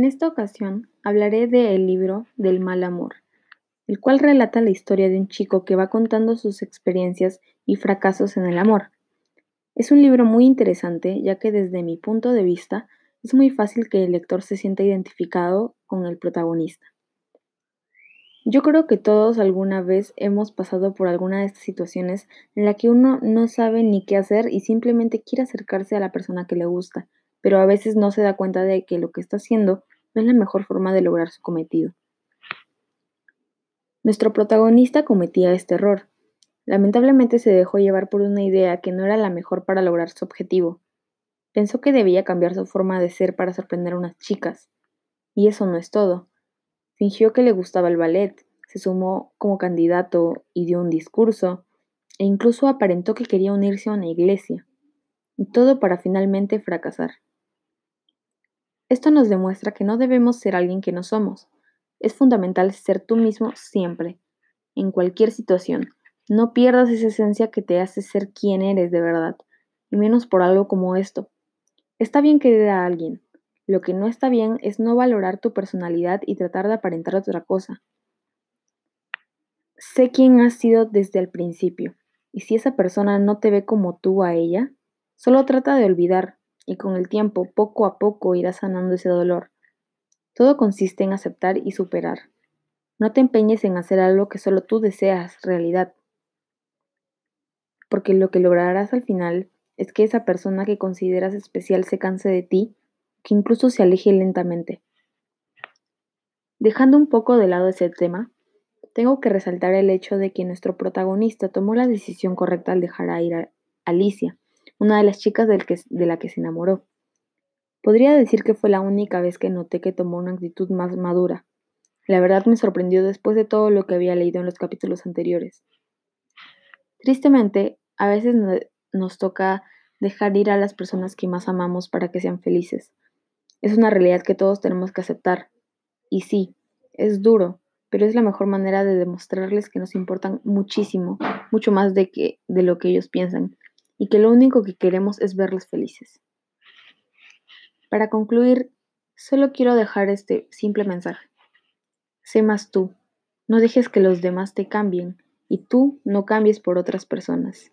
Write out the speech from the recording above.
En esta ocasión hablaré de libro del mal amor, el cual relata la historia de un chico que va contando sus experiencias y fracasos en el amor. Es un libro muy interesante ya que desde mi punto de vista es muy fácil que el lector se sienta identificado con el protagonista. Yo creo que todos alguna vez hemos pasado por alguna de estas situaciones en la que uno no sabe ni qué hacer y simplemente quiere acercarse a la persona que le gusta, pero a veces no se da cuenta de que lo que está haciendo no es la mejor forma de lograr su cometido. Nuestro protagonista cometía este error. Lamentablemente se dejó llevar por una idea que no era la mejor para lograr su objetivo. Pensó que debía cambiar su forma de ser para sorprender a unas chicas. Y eso no es todo. Fingió que le gustaba el ballet, se sumó como candidato y dio un discurso, e incluso aparentó que quería unirse a una iglesia. Y todo para finalmente fracasar. Esto nos demuestra que no debemos ser alguien que no somos. Es fundamental ser tú mismo siempre, en cualquier situación. No pierdas esa esencia que te hace ser quien eres de verdad, y menos por algo como esto. Está bien querer a alguien, lo que no está bien es no valorar tu personalidad y tratar de aparentar otra cosa. Sé quién has sido desde el principio, y si esa persona no te ve como tú a ella, solo trata de olvidar, y con el tiempo, poco a poco, irás sanando ese dolor. Todo consiste en aceptar y superar. No te empeñes en hacer algo que solo tú deseas realidad, porque lo que lograrás al final es que esa persona que consideras especial se canse de ti que incluso se aleje lentamente. Dejando un poco de lado ese tema, tengo que resaltar el hecho de que nuestro protagonista tomó la decisión correcta al dejar a ir a Alicia, una de las chicas de la que se enamoró. Podría decir que fue la única vez que noté que tomó una actitud más madura. La verdad me sorprendió después de todo lo que había leído en los capítulos anteriores. Tristemente, a veces nos toca dejar ir a las personas que más amamos para que sean felices. Es una realidad que todos tenemos que aceptar. Y sí, es duro, pero es la mejor manera de demostrarles que nos importan muchísimo, mucho más de, que, de lo que ellos piensan, y que lo único que queremos es verlos felices. Para concluir, solo quiero dejar este simple mensaje. Sé más tú, no dejes que los demás te cambien y tú no cambies por otras personas.